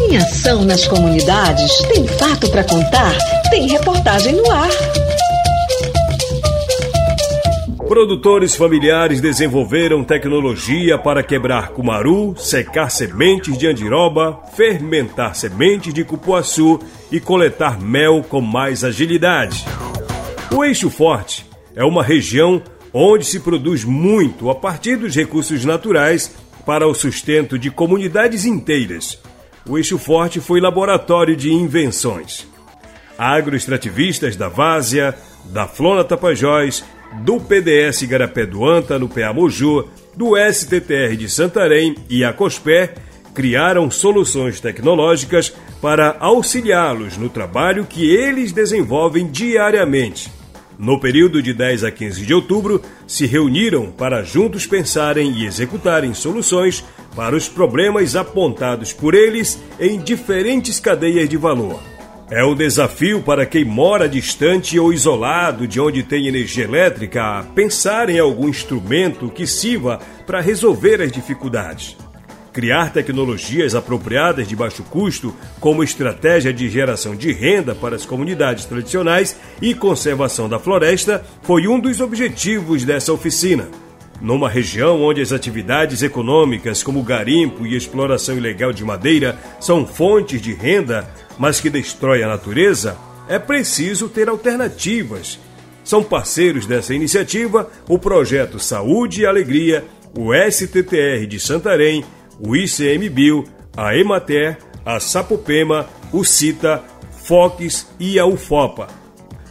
Tem ação nas comunidades? Tem fato para contar? Tem reportagem no ar. Produtores familiares desenvolveram tecnologia para quebrar cumaru, secar sementes de andiroba, fermentar sementes de cupuaçu e coletar mel com mais agilidade. O Eixo Forte é uma região onde se produz muito a partir dos recursos naturais para o sustento de comunidades inteiras. O Eixo Forte foi laboratório de invenções. Agroextrativistas da Várzea, da Flona Tapajós do PDS Garapé do Anta, no PA do STTR de Santarém e a COSPER criaram soluções tecnológicas para auxiliá-los no trabalho que eles desenvolvem diariamente. No período de 10 a 15 de outubro, se reuniram para juntos pensarem e executarem soluções para os problemas apontados por eles em diferentes cadeias de valor. É um desafio para quem mora distante ou isolado de onde tem energia elétrica pensar em algum instrumento que sirva para resolver as dificuldades. Criar tecnologias apropriadas de baixo custo como estratégia de geração de renda para as comunidades tradicionais e conservação da floresta foi um dos objetivos dessa oficina. Numa região onde as atividades econômicas, como garimpo e exploração ilegal de madeira, são fontes de renda, mas que destrói a natureza, é preciso ter alternativas. São parceiros dessa iniciativa o projeto Saúde e Alegria, o STTR de Santarém, o ICMBio, a Emater, a Sapopema, o CITA, FOCS e a UFOPA.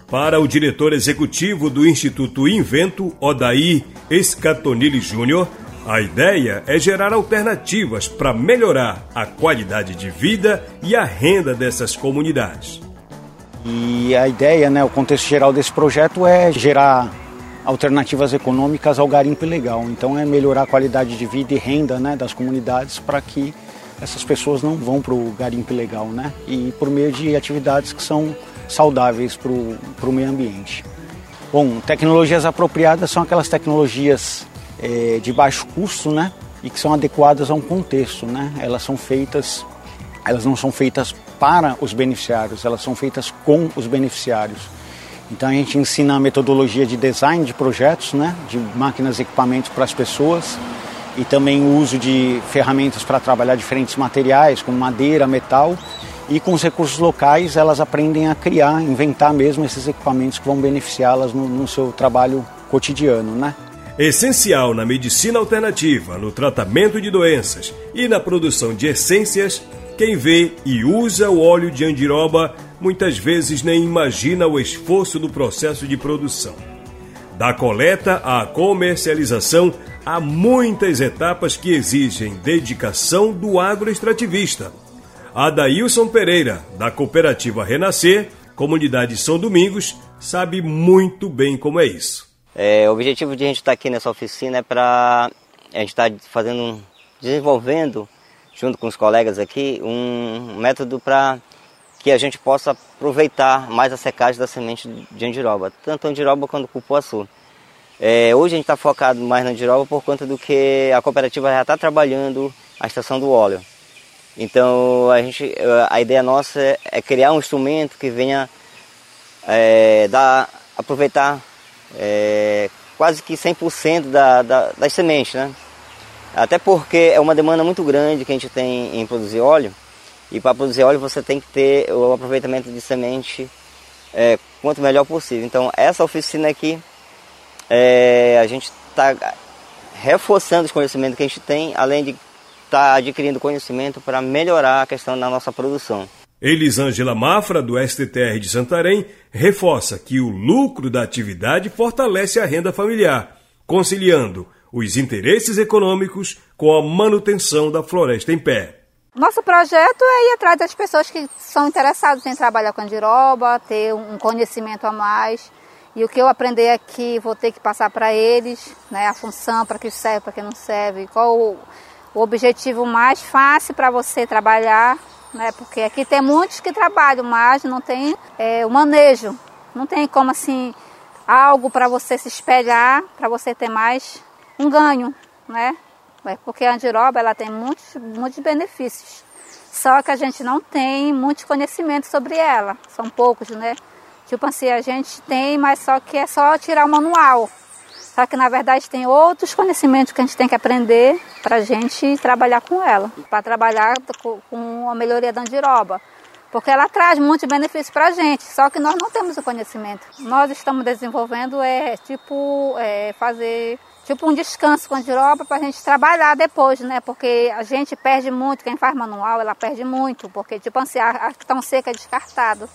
Para o diretor executivo do Instituto Invento, Odair Escatonili Júnior, a ideia é gerar alternativas para melhorar a qualidade de vida e a renda dessas comunidades. E a ideia, né, o contexto geral desse projeto é gerar alternativas econômicas ao garimpo ilegal. Então é melhorar a qualidade de vida e renda né, das comunidades para que essas pessoas não vão para o garimpo ilegal, né? E por meio de atividades que são saudáveis para o meio ambiente. Bom, tecnologias apropriadas são aquelas tecnologias é, de baixo custo, né? E que são adequadas a um contexto, né? Elas são feitas, elas não são feitas para os beneficiários, elas são feitas com os beneficiários. Então a gente ensina a metodologia de design de projetos, né? De máquinas e equipamentos para as pessoas e também o uso de ferramentas para trabalhar diferentes materiais, como madeira, metal. E com os recursos locais, elas aprendem a criar, inventar mesmo esses equipamentos que vão beneficiá-las no, no seu trabalho cotidiano, né? essencial na medicina alternativa, no tratamento de doenças e na produção de essências, quem vê e usa o óleo de andiroba muitas vezes nem imagina o esforço do processo de produção. Da coleta à comercialização, há muitas etapas que exigem dedicação do agroextrativista. Adailson Pereira, da cooperativa Renascer, comunidade São Domingos, sabe muito bem como é isso. É, o objetivo de a gente estar aqui nessa oficina é para a gente estar fazendo, desenvolvendo, junto com os colegas aqui, um método para que a gente possa aproveitar mais a secagem da semente de andiroba, tanto andiroba quanto cupuaçu. É, hoje a gente está focado mais na andiroba por conta do que a cooperativa já está trabalhando a estação do óleo. Então a, gente, a ideia nossa é, é criar um instrumento que venha é, dar, aproveitar é, quase que 100% da, da, das sementes, né? Até porque é uma demanda muito grande que a gente tem em produzir óleo e para produzir óleo você tem que ter o aproveitamento de semente é, quanto melhor possível. Então essa oficina aqui é, a gente está reforçando os conhecimentos que a gente tem, além de estar tá adquirindo conhecimento para melhorar a questão da nossa produção. Elisângela Mafra, do STTR de Santarém, reforça que o lucro da atividade fortalece a renda familiar, conciliando os interesses econômicos com a manutenção da floresta em pé. Nosso projeto é ir atrás das pessoas que são interessadas em trabalhar com andiroba, ter um conhecimento a mais. E o que eu aprender aqui, vou ter que passar para eles, né, a função, para que serve, para que não serve, qual o, objetivo mais fácil para você trabalhar né? Porque aqui tem muitos que trabalham, mas não tem é, o manejo, não tem como assim algo para você se espelhar, para você ter mais um ganho, né? É, porque a andiroba ela tem muitos, muitos benefícios, Só que a gente não tem muito conhecimento sobre ela, são poucos, né? Tipo assim, a gente tem, mas só que é só tirar o manual. Só que na verdade tem outros conhecimentos que a gente tem que aprender para a gente trabalhar com ela, para trabalhar com a melhoria da andiroba. Porque ela traz muitos benefícios para a gente, só que nós não temos o conhecimento. Nós estamos desenvolvendo é tipo é, fazer tipo um descanso com a andiroba para a gente trabalhar depois, né? Porque a gente perde muito, quem faz manual, ela perde muito, porque tipo assim, a, a estão seca é descartado.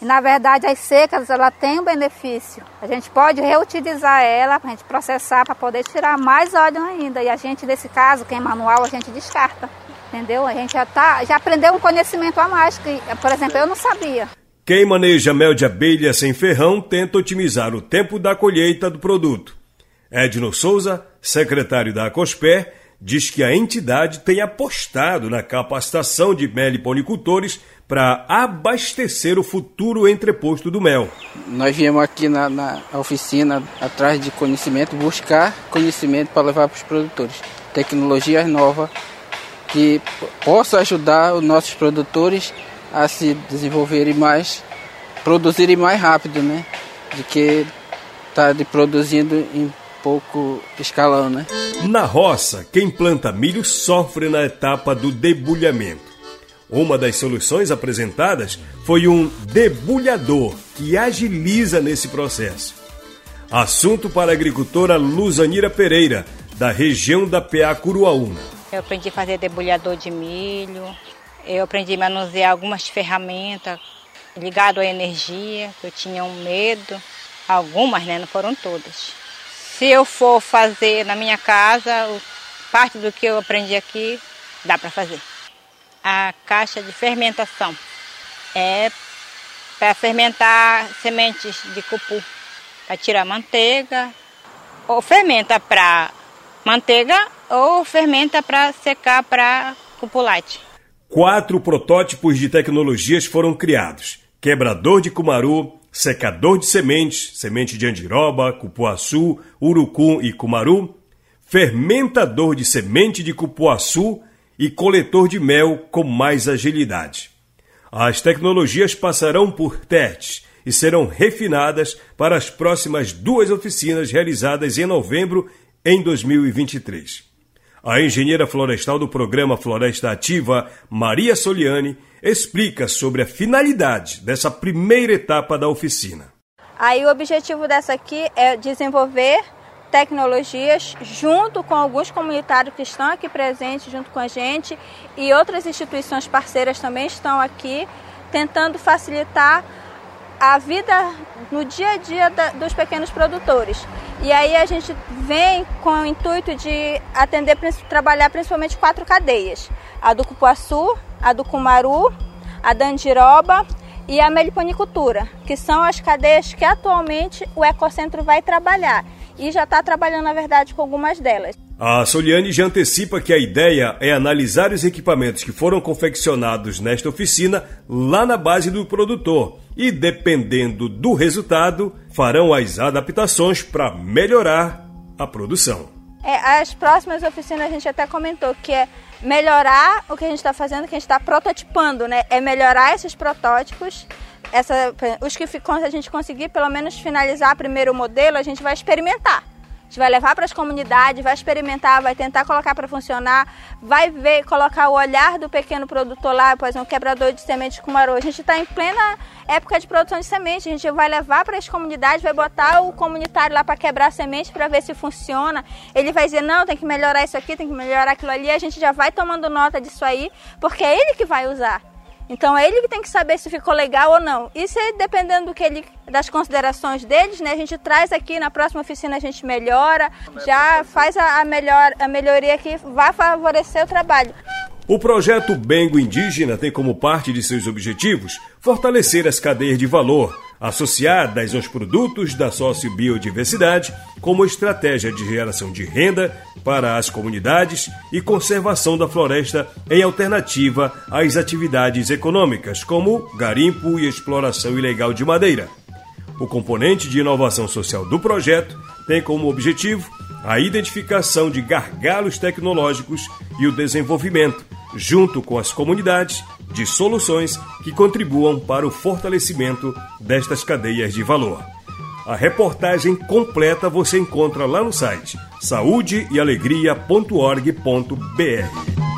E na verdade as secas ela tem um benefício. A gente pode reutilizar ela a gente processar para poder tirar mais óleo ainda. E a gente nesse caso, quem é manual, a gente descarta. Entendeu? A gente já tá, já aprendeu um conhecimento a mais que, por exemplo, eu não sabia. Quem maneja mel de abelha sem ferrão tenta otimizar o tempo da colheita do produto. Edno Souza, secretário da Acosper, diz que a entidade tem apostado na capacitação de meliponicultores para abastecer o futuro entreposto do mel. Nós viemos aqui na, na oficina atrás de conhecimento, buscar conhecimento para levar para os produtores. Tecnologias novas que possam ajudar os nossos produtores a se desenvolverem mais, produzirem mais rápido, né? De que está produzindo em pouco escalão, né? Na roça, quem planta milho sofre na etapa do debulhamento. Uma das soluções apresentadas foi um debulhador que agiliza nesse processo. Assunto para a agricultora Luzanira Pereira, da região da PA Curuaúna. Eu aprendi a fazer debulhador de milho, eu aprendi a manusear algumas ferramentas ligado à energia, que eu tinha um medo. Algumas, né? Não foram todas. Se eu for fazer na minha casa, parte do que eu aprendi aqui, dá para fazer a caixa de fermentação. É para fermentar sementes de cupu, para tirar manteiga, ou fermenta para manteiga ou fermenta para secar para cupulate. Quatro protótipos de tecnologias foram criados: quebrador de cumaru, secador de sementes, semente de andiroba, cupuaçu, urucum e cumaru, fermentador de semente de cupuaçu e coletor de mel com mais agilidade. As tecnologias passarão por testes e serão refinadas para as próximas duas oficinas realizadas em novembro em 2023. A engenheira florestal do programa Floresta Ativa, Maria Soliani, explica sobre a finalidade dessa primeira etapa da oficina. Aí o objetivo dessa aqui é desenvolver tecnologias junto com alguns comunitários que estão aqui presentes junto com a gente e outras instituições parceiras também estão aqui tentando facilitar a vida no dia a dia da, dos pequenos produtores. E aí a gente vem com o intuito de atender, trabalhar principalmente quatro cadeias: a do cupuaçu, a do cumaru, a da andiroba e a meliponicultura, que são as cadeias que atualmente o Ecocentro vai trabalhar e já está trabalhando, na verdade, com algumas delas. A Soliane já antecipa que a ideia é analisar os equipamentos que foram confeccionados nesta oficina lá na base do produtor e, dependendo do resultado, farão as adaptações para melhorar a produção. É, as próximas oficinas a gente até comentou que é melhorar o que a gente está fazendo, que a gente está prototipando, né? É melhorar esses protótipos essa, os que a gente conseguir pelo menos finalizar primeiro o modelo, a gente vai experimentar. Gente vai levar para as comunidades, vai experimentar, vai tentar colocar para funcionar, vai ver, colocar o olhar do pequeno produtor lá, por exemplo, um quebrador de semente com marô. A gente está em plena época de produção de semente, a gente vai levar para as comunidades, vai botar o comunitário lá para quebrar semente para ver se funciona. Ele vai dizer, não, tem que melhorar isso aqui, tem que melhorar aquilo ali. A gente já vai tomando nota disso aí, porque é ele que vai usar. Então é ele que tem que saber se ficou legal ou não. Isso é dependendo do que ele, das considerações deles, né? A gente traz aqui na próxima oficina a gente melhora, já faz a, melhor a melhoria que vai favorecer o trabalho. O projeto Bengo Indígena tem como parte de seus objetivos fortalecer as cadeias de valor associadas aos produtos da sociobiodiversidade como estratégia de geração de renda para as comunidades e conservação da floresta em alternativa às atividades econômicas, como garimpo e exploração ilegal de madeira. O componente de inovação social do projeto tem como objetivo a identificação de gargalos tecnológicos e o desenvolvimento junto com as comunidades, de soluções que contribuam para o fortalecimento destas cadeias de valor. A reportagem completa você encontra lá no site saúdeealegria.org.br.